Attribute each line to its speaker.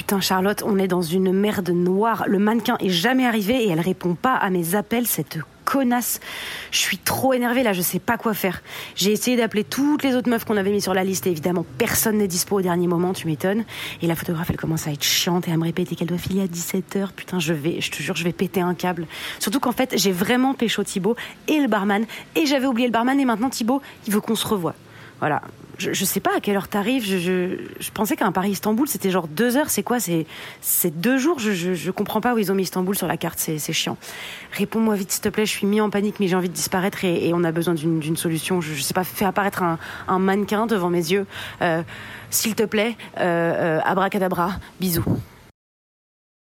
Speaker 1: putain, Charlotte, on est dans une merde noire. Le mannequin est jamais arrivé et elle répond pas à mes appels, cette connasse. Je suis trop énervée là, je sais pas quoi faire. J'ai essayé d'appeler toutes les autres meufs qu'on avait mis sur la liste et évidemment personne n'est dispo au dernier moment, tu m'étonnes. Et la photographe elle commence à être chiante et à me répéter qu'elle doit filer à 17h. Putain, je vais, je te jure, je vais péter un câble. Surtout qu'en fait, j'ai vraiment pécho Thibaut et le barman et j'avais oublié le barman et maintenant Thibaut, il veut qu'on se revoie. Voilà. Je, je sais pas à quelle heure t'arrives. Je, je, je pensais qu'un Paris-Istanbul, c'était genre deux heures. C'est quoi? C'est deux jours? Je, je, je comprends pas où ils ont mis Istanbul sur la carte. C'est chiant. Réponds-moi vite, s'il te plaît. Je suis mis en panique, mais j'ai envie de disparaître et, et on a besoin d'une d'une solution. Je, je sais pas, fais apparaître un, un mannequin devant mes yeux. Euh, s'il te plaît, euh, euh, abracadabra, bisous.